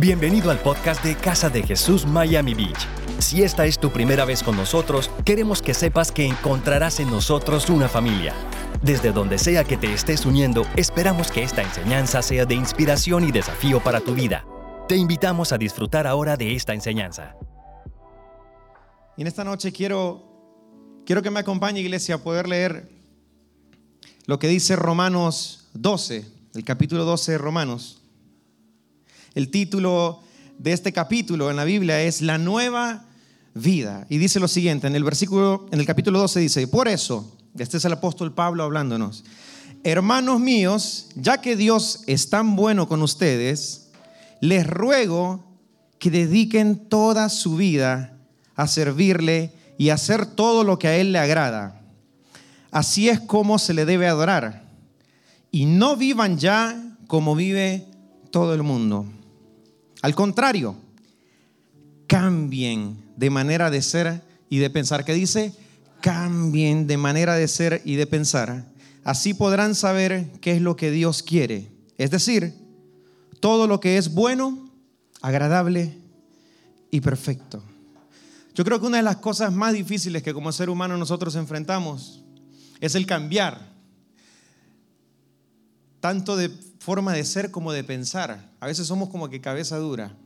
Bienvenido al podcast de Casa de Jesús Miami Beach. Si esta es tu primera vez con nosotros, queremos que sepas que encontrarás en nosotros una familia. Desde donde sea que te estés uniendo, esperamos que esta enseñanza sea de inspiración y desafío para tu vida. Te invitamos a disfrutar ahora de esta enseñanza. Y en esta noche quiero, quiero que me acompañe, iglesia, a poder leer lo que dice Romanos 12, el capítulo 12 de Romanos. El título de este capítulo en la Biblia es La nueva vida. Y dice lo siguiente, en el versículo, en el capítulo 12 dice, por eso, este es el apóstol Pablo hablándonos, hermanos míos, ya que Dios es tan bueno con ustedes, les ruego que dediquen toda su vida a servirle y hacer todo lo que a Él le agrada. Así es como se le debe adorar. Y no vivan ya como vive todo el mundo. Al contrario, cambien de manera de ser y de pensar. ¿Qué dice? Cambien de manera de ser y de pensar. Así podrán saber qué es lo que Dios quiere. Es decir, todo lo que es bueno, agradable y perfecto. Yo creo que una de las cosas más difíciles que como ser humano nosotros enfrentamos es el cambiar, tanto de forma de ser como de pensar. A veces somos como que cabeza dura.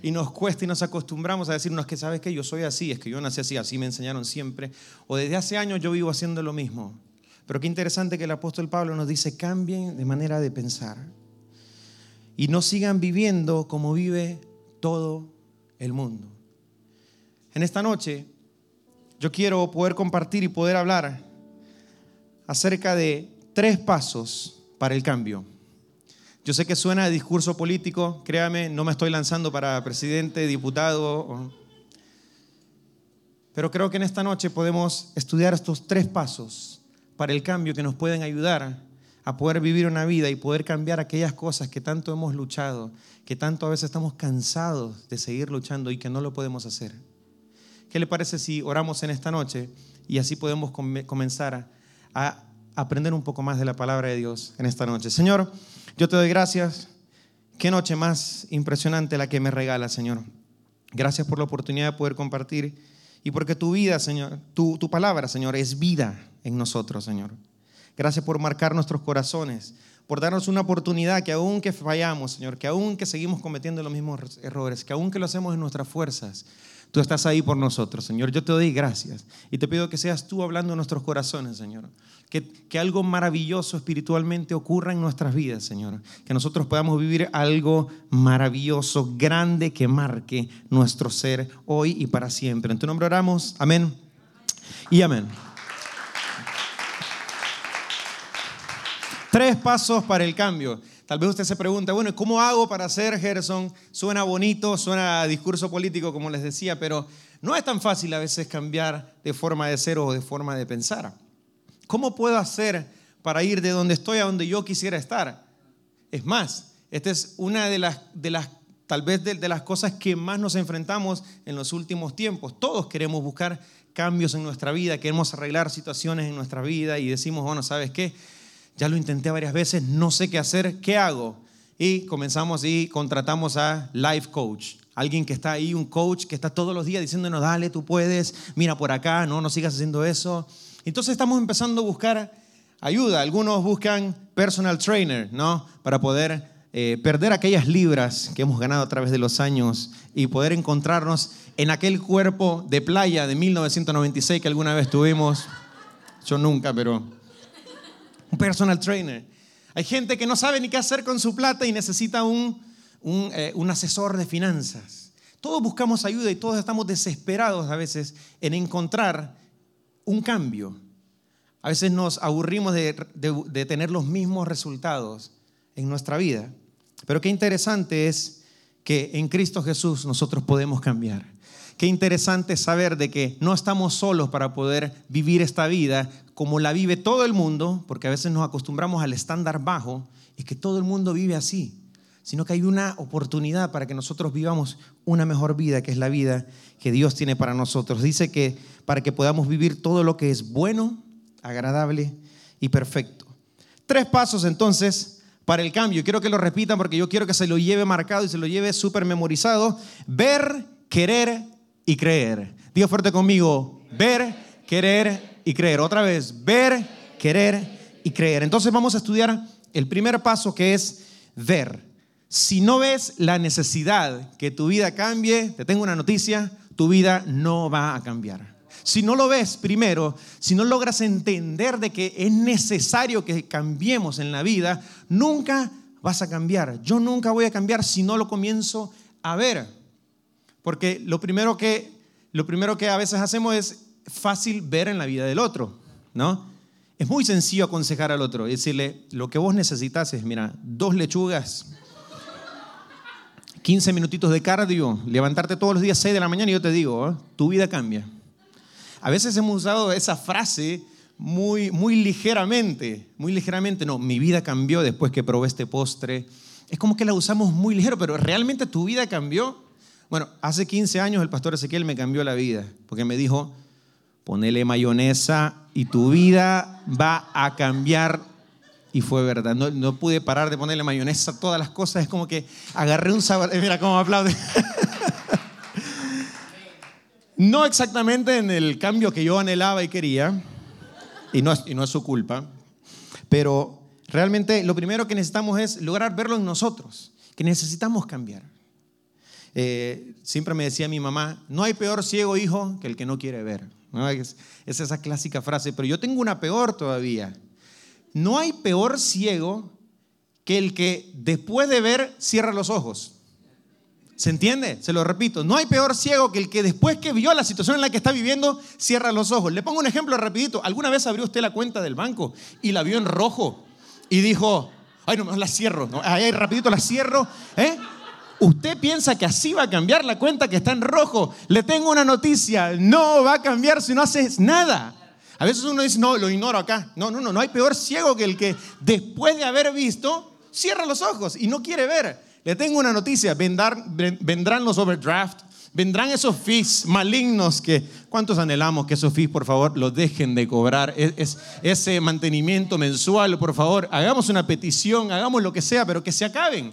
Y nos cuesta y nos acostumbramos a decirnos que sabes que yo soy así, es que yo nací así, así me enseñaron siempre. O desde hace años yo vivo haciendo lo mismo. Pero qué interesante que el apóstol Pablo nos dice, cambien de manera de pensar. Y no sigan viviendo como vive todo el mundo. En esta noche yo quiero poder compartir y poder hablar acerca de tres pasos para el cambio. Yo sé que suena discurso político, créame, no me estoy lanzando para presidente, diputado, pero creo que en esta noche podemos estudiar estos tres pasos para el cambio que nos pueden ayudar a poder vivir una vida y poder cambiar aquellas cosas que tanto hemos luchado, que tanto a veces estamos cansados de seguir luchando y que no lo podemos hacer. ¿Qué le parece si oramos en esta noche y así podemos comenzar a aprender un poco más de la palabra de Dios en esta noche? Señor, yo te doy gracias. Qué noche más impresionante la que me regala, Señor. Gracias por la oportunidad de poder compartir y porque tu vida, Señor, tu, tu palabra, Señor, es vida en nosotros, Señor. Gracias por marcar nuestros corazones, por darnos una oportunidad que aún que fallamos, Señor, que aún que seguimos cometiendo los mismos errores, que aún que lo hacemos en nuestras fuerzas, tú estás ahí por nosotros, Señor. Yo te doy gracias y te pido que seas tú hablando en nuestros corazones, Señor que, algo maravilloso espiritualmente ocurra en nuestras vidas, Señor. Que nosotros podamos vivir algo maravilloso, grande, que marque nuestro ser hoy y para siempre. En tu nombre oramos. Amén y amén. Tres pasos para el cambio. Tal vez usted se pregunta, bueno, ¿cómo hago para ser Gerson? Suena bonito, suena discurso político, como les decía, pero no es tan fácil a veces cambiar de forma de ser o de forma de pensar. ¿Cómo puedo hacer para ir de donde estoy a donde yo quisiera estar? Es más, esta es una de las, de las tal vez de, de, las cosas que más nos enfrentamos en los últimos tiempos. Todos queremos buscar cambios en nuestra vida, queremos arreglar situaciones en nuestra vida y decimos, bueno, ¿sabes qué? Ya lo intenté varias veces, no sé qué hacer, ¿qué hago? Y comenzamos y contratamos a Life Coach. Alguien que está ahí, un coach que está todos los días diciéndonos, dale, tú puedes, mira por acá, no, no sigas haciendo eso. Entonces estamos empezando a buscar ayuda. Algunos buscan personal trainer, ¿no? Para poder eh, perder aquellas libras que hemos ganado a través de los años y poder encontrarnos en aquel cuerpo de playa de 1996 que alguna vez tuvimos. Yo nunca, pero un personal trainer. Hay gente que no sabe ni qué hacer con su plata y necesita un, eh, un asesor de finanzas. Todos buscamos ayuda y todos estamos desesperados a veces en encontrar un cambio. A veces nos aburrimos de, tener los mismos resultados en nuestra vida. Pero qué interesante es que en Cristo Jesús nosotros podemos cambiar. Qué interesante saber de que no estamos solos para poder vivir esta vida como la vive todo el mundo, porque a veces nos acostumbramos al estándar bajo y que todo el mundo vive así, sino que hay una oportunidad para que nosotros vivamos una mejor vida, que es la vida que Dios tiene para nosotros. Dice que para que podamos vivir todo lo que es bueno, agradable y perfecto. Tres pasos entonces para el cambio. Quiero que lo repitan porque yo quiero que se lo lleve marcado y se lo lleve súper memorizado. Ver, querer y creer. Diga fuerte conmigo, ver, querer y creer. Otra vez, ver, querer y creer. Entonces vamos a estudiar el primer paso que es ver. Si no ves la necesidad que tu vida cambie, te tengo una noticia, tu vida no va a cambiar. Si no lo ves primero, si no logras entender de que es necesario que cambiemos en la vida, nunca vas a cambiar. Yo nunca voy a cambiar si no lo comienzo a ver. Porque lo primero que, lo primero que a veces hacemos es fácil ver en la vida del otro, ¿no? Es muy sencillo aconsejar al otro, decirle, lo que vos necesitas es, mira, dos lechugas, 15 minutitos de cardio, levantarte todos los días 6 de la mañana y yo te digo, ¿eh? tu vida cambia. A veces hemos usado esa frase muy, muy ligeramente, muy ligeramente, no, mi vida cambió después que probé este postre. Es como que la usamos muy ligero, pero ¿realmente tu vida cambió? Bueno, hace 15 años el pastor Ezequiel me cambió la vida, porque me dijo, ponele mayonesa y tu vida va a cambiar. Y fue verdad, no, pude parar de ponerle mayonesa a todas las cosas, es como que agarré un sabor, mira cómo aplaude. No exactamente en el cambio que yo anhelaba y quería, y no es su culpa, pero realmente lo primero que necesitamos es lograr verlo en nosotros, que necesitamos cambiar. Eh, siempre me decía mi mamá, no hay peor ciego hijo que el que no quiere ver. Es, es esa clásica frase, pero yo tengo una peor todavía. No hay peor ciego que el que después de ver cierra los ojos. ¿Se entiende? Se lo repito, no hay peor ciego que el que después que vio la situación en la que está viviendo, cierra los ojos. Le pongo un ejemplo rapidito. ¿Alguna vez abrió usted la cuenta del banco y la vio en rojo y dijo, ay, no, la cierro, no, ahí rapidito la cierro, ¿eh? Usted piensa que así va a cambiar la cuenta que está en rojo. Le tengo una noticia, no va a cambiar si no haces nada. A veces uno dice, no, lo ignoro acá. No, no, no, no hay peor ciego que el que después de haber visto, cierra los ojos y no quiere ver. Le tengo una noticia, vendrán, los overdraft, vendrán esos fees malignos que, ¿cuántos anhelamos que esos fees, por favor, los dejen de cobrar? Es, ese mantenimiento mensual, por favor, hagamos una petición, hagamos lo que sea, pero que se acaben.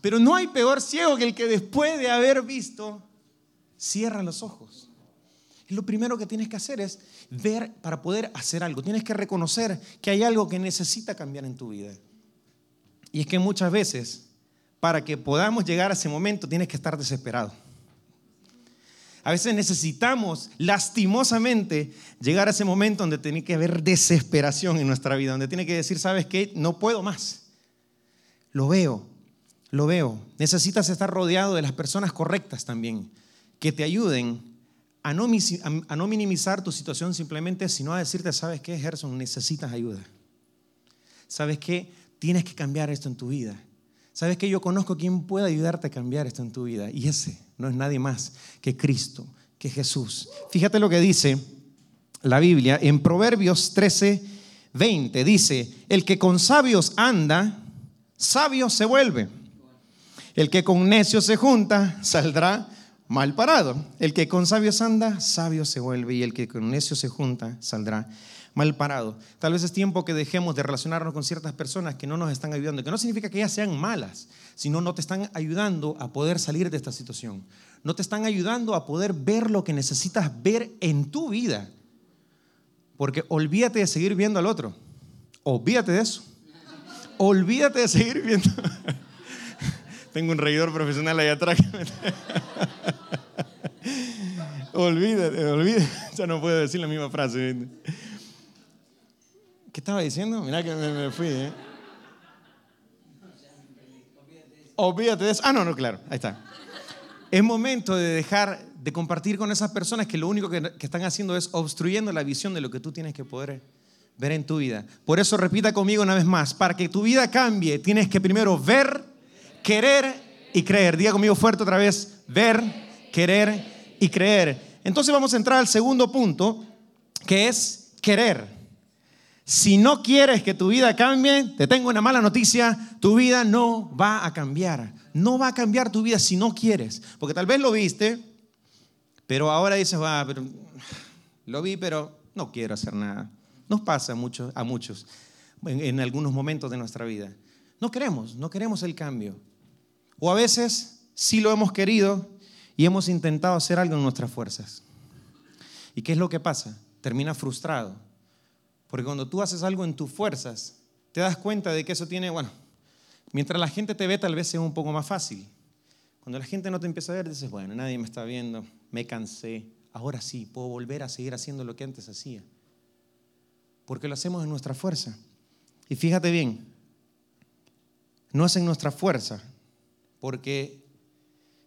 Pero no hay peor ciego que el que después de haber visto, cierra los ojos. Lo primero que tienes que hacer es ver para poder hacer algo. Tienes que reconocer que hay algo que necesita cambiar en tu vida. Y es que muchas veces para que podamos llegar a ese momento tienes que estar desesperado. A veces necesitamos lastimosamente llegar a ese momento donde tiene que haber desesperación en nuestra vida, donde tiene que decir, ¿sabes qué? No puedo más. Lo veo, lo veo. Necesitas estar rodeado de las personas correctas también, que te ayuden a no, minimizar tu situación simplemente, sino a decirte, ¿sabes qué, Gerson? Necesitas ayuda. ¿Sabes qué? Tienes que cambiar esto en tu vida. ¿Sabes que yo conozco quien puede ayudarte a cambiar esto en tu vida? Y ese no es nadie más que Cristo, que Jesús. Fíjate lo que dice la Biblia en Proverbios 13, 20. Dice, el que con sabios anda, sabio se vuelve. El que con necios se junta, saldrá mal parado. El que con sabios anda, sabio se vuelve. Y el que con necios se junta, saldrá mal parado. Tal vez es tiempo que dejemos de relacionarnos con ciertas personas que no nos están ayudando, que no significa que ellas sean malas, sino no te están ayudando a poder salir de esta situación. No te están ayudando a poder ver lo que necesitas ver en tu vida. Porque olvídate de seguir viendo al otro. Olvídate de eso. Olvídate de seguir viendo. Tengo un reidor profesional ahí atrás. olvídate, olvídate. Ya no puedo decir la misma frase. ¿Qué estaba diciendo? Mira que me, fui. ¿eh? Olvídate de eso. Ah, no, no, claro. Ahí está. Es momento de dejar de compartir con esas personas que lo único que, que están haciendo es obstruyendo la visión de lo que tú tienes que poder ver en tu vida. Por eso repita conmigo una vez más, para que tu vida cambie, tienes que primero ver, querer y creer. Diga conmigo fuerte otra vez, ver, querer y creer. Entonces vamos a entrar al segundo punto, que es querer. Si no quieres que tu vida cambie, te tengo una mala noticia, tu vida no va a cambiar. No va a cambiar tu vida si no quieres. Porque tal vez lo viste, pero ahora dices, va, pero lo vi, pero no quiero hacer nada. Nos pasa mucho, a muchos en algunos momentos de nuestra vida. No queremos, no queremos el cambio. O a veces sí lo hemos querido y hemos intentado hacer algo en nuestras fuerzas. ¿Y qué es lo que pasa? Termina frustrado. Porque cuando tú haces algo en tus fuerzas, te das cuenta de que eso tiene, bueno, mientras la gente te ve tal vez sea un poco más fácil. Cuando la gente no te empieza a ver, dices, bueno, nadie me está viendo, me cansé, ahora sí, puedo volver a seguir haciendo lo que antes hacía. Porque lo hacemos en nuestra fuerza. Y fíjate bien, no es en nuestra fuerza, porque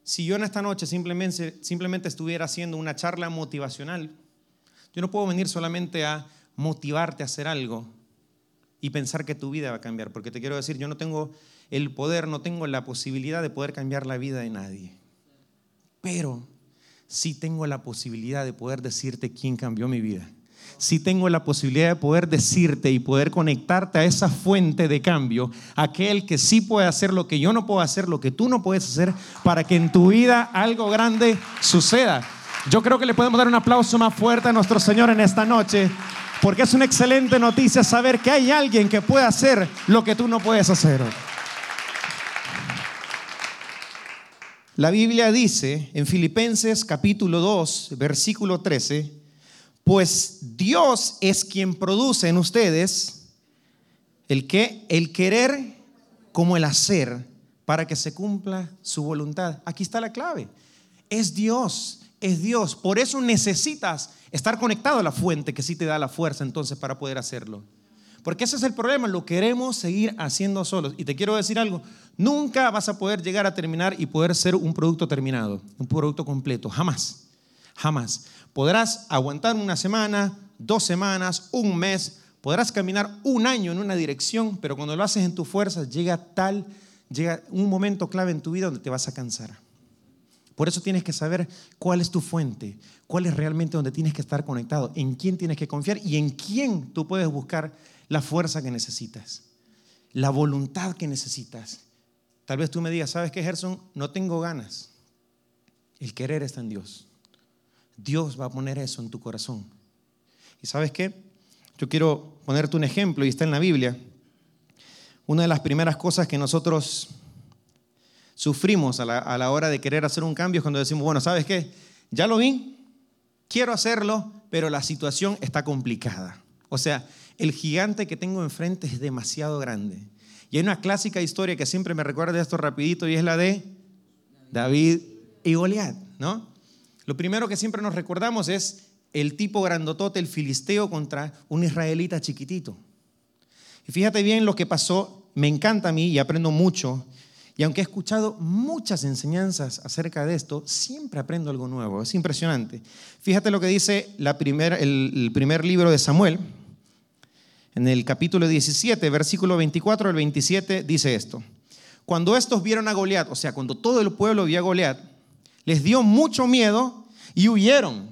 si yo en esta noche simplemente, simplemente estuviera haciendo una charla motivacional, yo no puedo venir solamente a motivarte a hacer algo y pensar que tu vida va a cambiar, porque te quiero decir, yo no tengo el poder, no tengo la posibilidad de poder cambiar la vida de nadie, pero sí tengo la posibilidad de poder decirte quién cambió mi vida si tengo la posibilidad de poder decirte y poder conectarte a esa fuente de cambio, aquel que sí puede hacer lo que yo no puedo hacer, lo que tú no puedes hacer, para que en tu vida algo grande suceda. Yo creo que le podemos dar un aplauso más fuerte a nuestro Señor en esta noche, porque es una excelente noticia saber que hay alguien que puede hacer lo que tú no puedes hacer. La Biblia dice en Filipenses capítulo 2, versículo 13, pues Dios es quien produce en ustedes el que el querer como el hacer para que se cumpla su voluntad. Aquí está la clave. Es Dios, es Dios. Por eso necesitas estar conectado a la fuente que sí te da la fuerza entonces para poder hacerlo. Porque ese es el problema, lo queremos seguir haciendo solos. Y te quiero decir algo, nunca vas a poder llegar a terminar y poder ser un producto terminado, un producto completo, jamás, jamás. Podrás aguantar una semana, dos semanas, un mes, podrás caminar un año en una dirección, pero cuando lo haces en tus fuerzas llega tal, llega un momento clave en tu vida donde te vas a cansar. Por eso tienes que saber cuál es tu fuente, cuál es realmente donde tienes que estar conectado, en quién tienes que confiar y en quién tú puedes buscar la fuerza que necesitas, la voluntad que necesitas. Tal vez tú me digas, ¿sabes qué, Gerson? No tengo ganas. El querer está en Dios. Dios va a poner eso en tu corazón. ¿Y sabes qué? Yo quiero ponerte un ejemplo y está en la Biblia. Una de las primeras cosas que nosotros sufrimos a la, hora de querer hacer un cambio es cuando decimos, bueno, ¿sabes qué? Ya lo vi, quiero hacerlo, pero la situación está complicada. O sea, el gigante que tengo enfrente es demasiado grande. Y hay una clásica historia que siempre me recuerda esto rapidito y es la de David y Goliat, ¿no? Lo primero que siempre nos recordamos es el tipo grandotote, el filisteo contra un israelita chiquitito. Y fíjate bien lo que pasó, me encanta a mí y aprendo mucho. Y aunque he escuchado muchas enseñanzas acerca de esto, siempre aprendo algo nuevo. Es impresionante. Fíjate lo que dice la el primer libro de Samuel. En el capítulo 17, versículo 24 al 27, dice esto. Cuando estos vieron a Goliat, o sea, cuando todo el pueblo vio a Goliat, les dio mucho miedo y huyeron.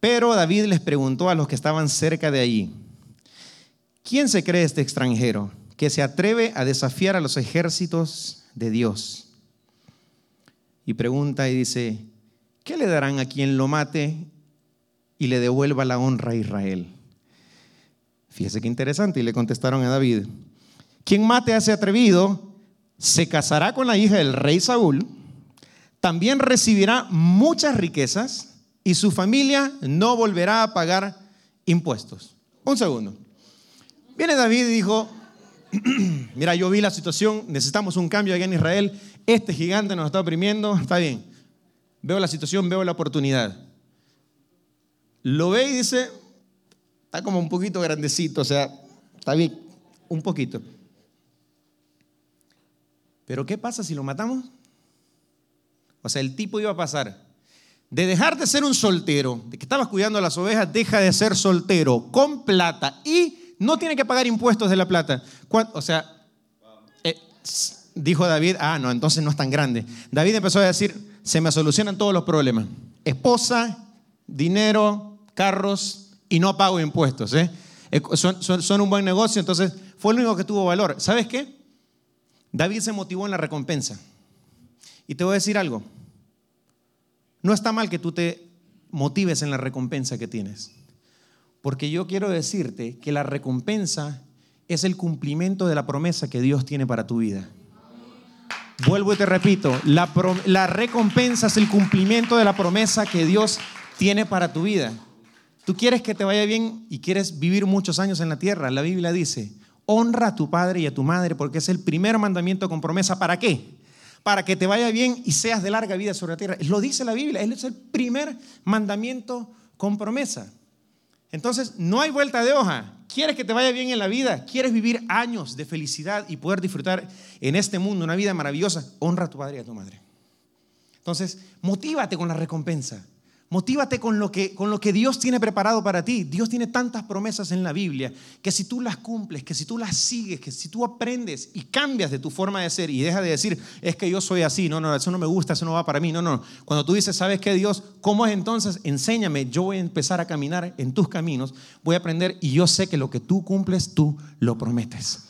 Pero David les preguntó a los que estaban cerca de allí, ¿quién se cree este extranjero que se atreve a desafiar a los ejércitos de Dios? Y pregunta y dice, ¿qué le darán a quien lo mate y le devuelva la honra a Israel? Fíjese qué interesante. Y le contestaron a David, quien mate a ese atrevido se casará con la hija del rey Saúl también recibirá muchas riquezas y su familia no volverá a pagar impuestos. Un segundo. Viene David y dijo, mira, yo vi la situación, necesitamos un cambio allá en Israel, este gigante nos está oprimiendo, está bien. Veo la situación, veo la oportunidad. Lo ve y dice, está como un poquito grandecito, o sea, está bien, un poquito. Pero ¿qué pasa si lo matamos? O sea, el tipo iba a pasar de dejar de ser un soltero, de que estabas cuidando a las ovejas, deja de ser soltero con plata y no tiene que pagar impuestos de la plata. O sea, eh, dijo David, ah, no, entonces no es tan grande. David empezó a decir, se me solucionan todos los problemas. Esposa, dinero, carros y no pago impuestos. ¿eh? Son, son un buen negocio, entonces fue el único que tuvo valor. ¿Sabes qué? David se motivó en la recompensa. Y te voy a decir algo. No está mal que tú te motives en la recompensa que tienes. Porque yo quiero decirte que la recompensa es el cumplimiento de la promesa que Dios tiene para tu vida. Vuelvo y te repito, la, recompensa es el cumplimiento de la promesa que Dios tiene para tu vida. Tú quieres que te vaya bien y quieres vivir muchos años en la tierra. La Biblia dice, honra a tu padre y a tu madre porque es el primer mandamiento con promesa. ¿Para qué? Para que te vaya bien y seas de larga vida sobre la tierra. Lo dice la Biblia, es el primer mandamiento con promesa. Entonces, no hay vuelta de hoja. ¿Quieres que te vaya bien en la vida? ¿Quieres vivir años de felicidad y poder disfrutar en este mundo una vida maravillosa? Honra a tu padre y a tu madre. Entonces, motívate con la recompensa. Motívate con lo, que, con lo que Dios tiene preparado para ti. Dios tiene tantas promesas en la Biblia que si tú las cumples, que si tú las sigues, que si tú aprendes y cambias de tu forma de ser y dejas de decir, es que yo soy así, no, no, eso no me gusta, eso no va para mí, no, no. Cuando tú dices, ¿sabes qué Dios? ¿Cómo es entonces? Enséñame, yo voy a empezar a caminar en tus caminos, voy a aprender y yo sé que lo que tú cumples, tú lo prometes.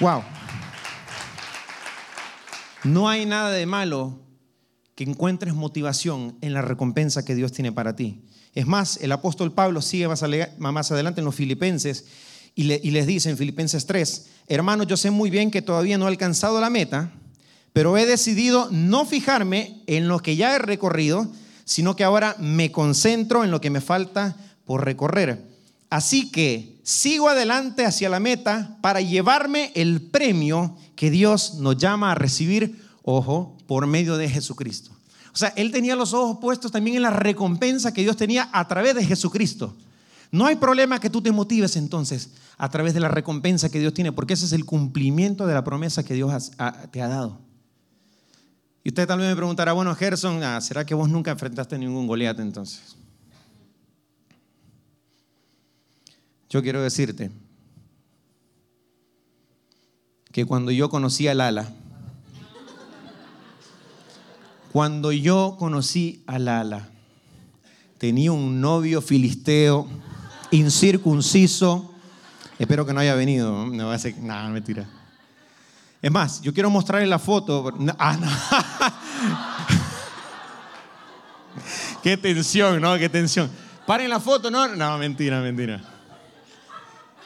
Wow. No hay nada de malo que encuentres motivación en la recompensa que Dios tiene para ti. Es más, el apóstol Pablo sigue más, adelante en los Filipenses y, les dice en Filipenses 3, hermanos, yo sé muy bien que todavía no he alcanzado la meta, pero he decidido no fijarme en lo que ya he recorrido, sino que ahora me concentro en lo que me falta por recorrer. Así que sigo adelante hacia la meta para llevarme el premio que Dios nos llama a recibir, ojo, por medio de Jesucristo. O sea, él tenía los ojos puestos también en la recompensa que Dios tenía a través de Jesucristo. No hay problema que tú te motives entonces a través de la recompensa que Dios tiene, porque ese es el cumplimiento de la promesa que Dios te ha dado. Y usted tal vez me preguntará, bueno, Gerson, ah, ¿será que vos nunca enfrentaste ningún Goliat entonces? Yo quiero decirte que cuando yo conocí al ala, cuando yo conocí a Lala, tenía un novio filisteo, incircunciso. Espero que no haya venido. No va a ser, nada, mentira. Es más, yo quiero mostrarle la foto. Ah, no. Qué tensión, ¿no? Qué tensión. Paren la foto, no, no, mentira, mentira.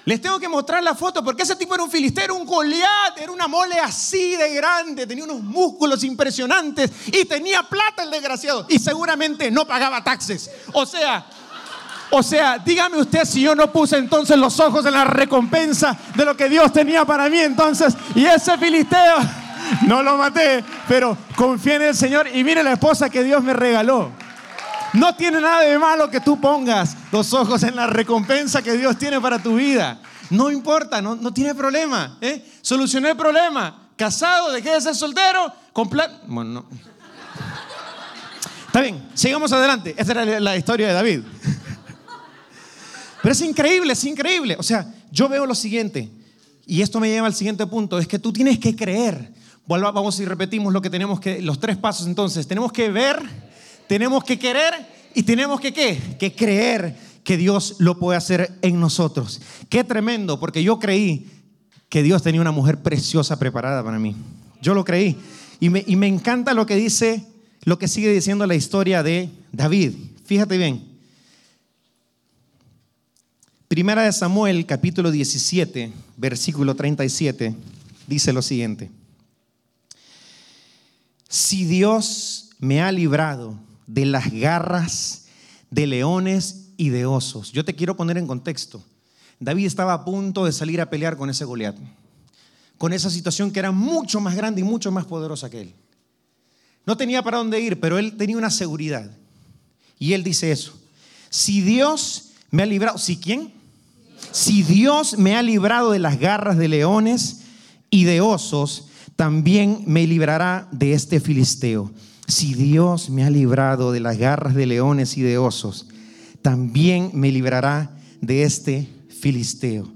Les tengo que mostrar la foto porque ese tipo era un filistero, un Goliat, era una mole así de grande, tenía unos músculos impresionantes y tenía plata el desgraciado y seguramente no pagaba taxes. O sea, o sea, dígame usted si yo no puse entonces los ojos en la recompensa de lo que Dios tenía para mí entonces y ese filisteo no lo maté, pero confié en el Señor y mire la esposa que Dios me regaló. No tiene nada de malo que tú pongas los ojos en la recompensa que Dios tiene para tu vida. No importa, no, no tiene problema. ¿eh? Solucioné el problema. Casado, dejé de ser soltero, completo. Bueno, no. Está bien, sigamos adelante. Esta era la historia de David. Pero es increíble, es increíble. O sea, yo veo lo siguiente, y esto me lleva al siguiente punto, es que tú tienes que creer. Vamos y repetimos lo que tenemos que, los tres pasos entonces. Tenemos que ver, tenemos que querer y tenemos que qué? Que creer que Dios lo puede hacer en nosotros. Qué tremendo, porque yo creí que Dios tenía una mujer preciosa preparada para mí. Yo lo creí. Y me, y me encanta lo que dice, lo que sigue diciendo la historia de David. Fíjate bien. Primera de Samuel, capítulo 17, versículo 37, dice lo siguiente. Si Dios me ha librado de las garras de leones y de osos. Yo te quiero poner en contexto. David estaba a punto de salir a pelear con ese Goliat, con esa situación que era mucho más grande y mucho más poderosa que él. No tenía para dónde ir, pero él tenía una seguridad. Y él dice eso. Si Dios me ha librado, ¿si quién? Si Dios me ha librado de las garras de leones y de osos, también me librará de este filisteo. Si Dios me ha librado de las garras de leones y de osos, también me librará de este filisteo.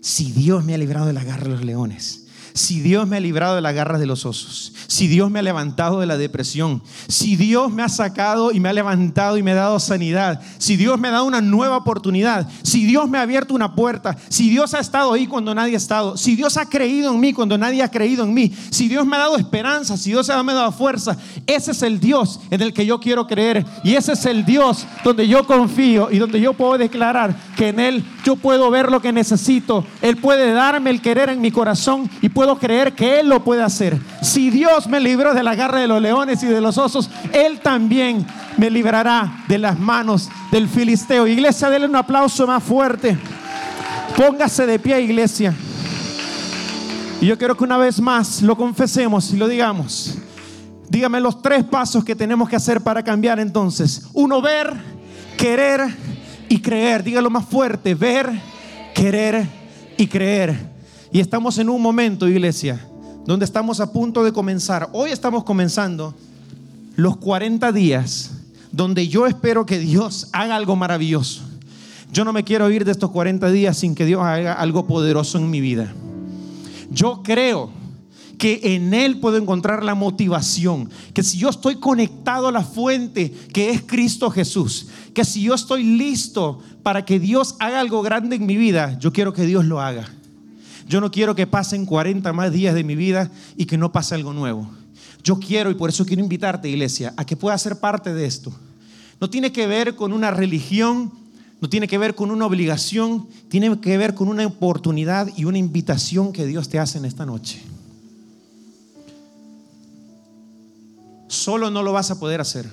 Si Dios me ha librado de las garras de los leones, si Dios me ha librado de las garras de los osos, si Dios me ha levantado de la depresión, si Dios me ha sacado y me ha levantado y me ha dado sanidad, si Dios me ha dado una nueva oportunidad, si Dios me ha abierto una puerta, si Dios ha estado ahí cuando nadie ha estado, si Dios ha creído en mí cuando nadie ha creído en mí, si Dios me ha dado esperanza, si Dios me ha dado fuerza, ese es el Dios en el que yo quiero creer y ese es el Dios donde yo confío y donde yo puedo declarar que en Él yo puedo ver lo que necesito, Él puede darme el querer en mi corazón y puedo creer que Él lo puede hacer. Si Dios me libró de la garra de los leones y de los osos, Él también me librará de las manos del filisteo. Iglesia, denle un aplauso más fuerte. Póngase de pie, iglesia. Y yo quiero que una vez más lo confesemos y lo digamos. Dígame los tres pasos que tenemos que hacer para cambiar entonces. Uno, ver, querer y creer. Dígalo más fuerte. Ver, querer y creer. Y estamos en un momento, iglesia, donde estamos a punto de comenzar. Hoy estamos comenzando los 40 días donde yo espero que Dios haga algo maravilloso. Yo no me quiero ir de estos 40 días sin que Dios haga algo poderoso en mi vida. Yo creo que en Él puedo encontrar la motivación, que si yo estoy conectado a la fuente que es Cristo Jesús, que si yo estoy listo para que Dios haga algo grande en mi vida, yo quiero que Dios lo haga. Yo no quiero que pasen 40 más días de mi vida y que no pase algo nuevo. Yo quiero, y por eso quiero invitarte, iglesia, a que puedas ser parte de esto. No tiene que ver con una religión, no tiene que ver con una obligación, tiene que ver con una oportunidad y una invitación que Dios te hace en esta noche. Solo no lo vas a poder hacer.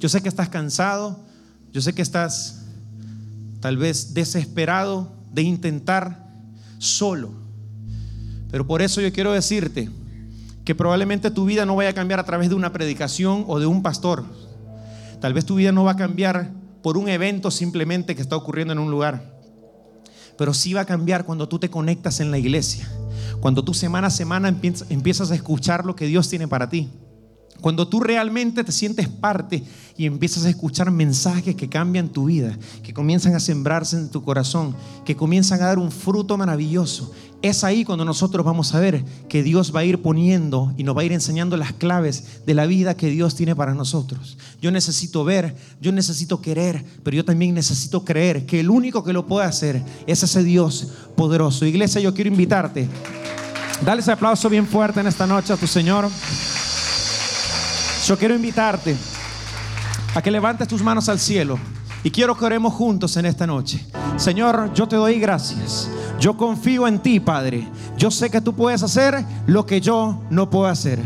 Yo sé que estás cansado, yo sé que estás tal vez desesperado de intentar solo. Pero por eso yo quiero decirte que probablemente tu vida no vaya a cambiar a través de una predicación o de un pastor. Tal vez tu vida no va a cambiar por un evento simplemente que está ocurriendo en un lugar. Pero sí va a cambiar cuando tú te conectas en la iglesia. Cuando tú semana a semana empiezas a escuchar lo que Dios tiene para ti. Cuando tú realmente te sientes parte y empiezas a escuchar mensajes que cambian tu vida, que comienzan a sembrarse en tu corazón, que comienzan a dar un fruto maravilloso, es ahí cuando nosotros vamos a ver que Dios va a ir poniendo y nos va a ir enseñando las claves de la vida que Dios tiene para nosotros. Yo necesito ver, yo necesito querer, pero yo también necesito creer que el único que lo puede hacer es ese Dios poderoso. Iglesia, yo quiero invitarte. Dale ese aplauso bien fuerte en esta noche a tu Señor. Yo quiero invitarte a que levantes tus manos al cielo y quiero que oremos juntos en esta noche. Señor, yo te doy gracias. Yo confío en ti, Padre. Yo sé que tú puedes hacer lo que yo no puedo hacer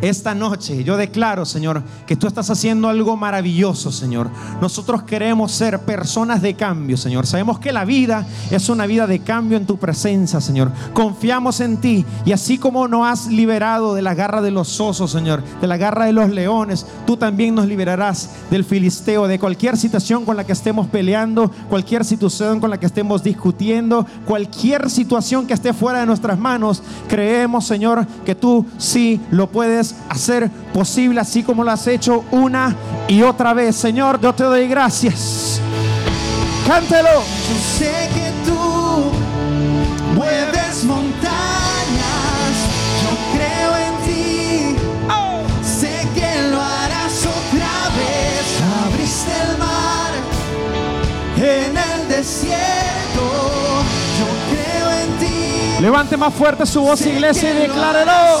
esta noche yo declaro, Señor, que tú estás haciendo algo maravilloso, Señor. Nosotros queremos ser personas de cambio, Señor. Sabemos que la vida es una vida de cambio en tu presencia, Señor. Confiamos en ti y así como nos has liberado de la garra de los osos, Señor, de la garra de los leones, tú también nos liberarás del filisteo, de cualquier situación con la que estemos peleando, cualquier situación con la que estemos discutiendo, cualquier situación que esté fuera de nuestras manos. Creemos, Señor, que tú sí lo puedes hacer posible así como lo has hecho una y otra vez. Señor, yo te doy gracias. Cántelo. Yo sé que tú mueves montañas. Yo creo en ti. Sé que lo harás otra vez. Abriste el mar en el desierto. Yo creo en ti. Levante más fuerte su voz, iglesia, y declárelo.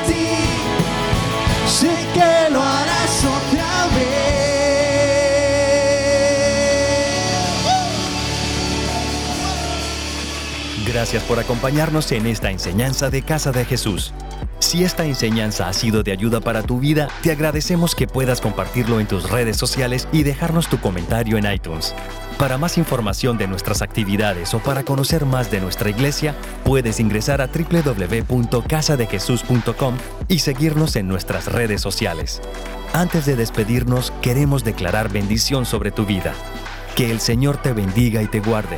ti, Gracias por acompañarnos en esta enseñanza de Casa de Jesús. Si esta enseñanza ha sido de ayuda para tu vida, te agradecemos que puedas compartirlo en tus redes sociales y dejarnos tu comentario en iTunes. Para más información de nuestras actividades o para conocer más de nuestra iglesia, puedes ingresar a www.casadejesús.com y seguirnos en nuestras redes sociales. Antes de despedirnos, queremos declarar bendición sobre tu vida. Que el Señor te bendiga y te guarde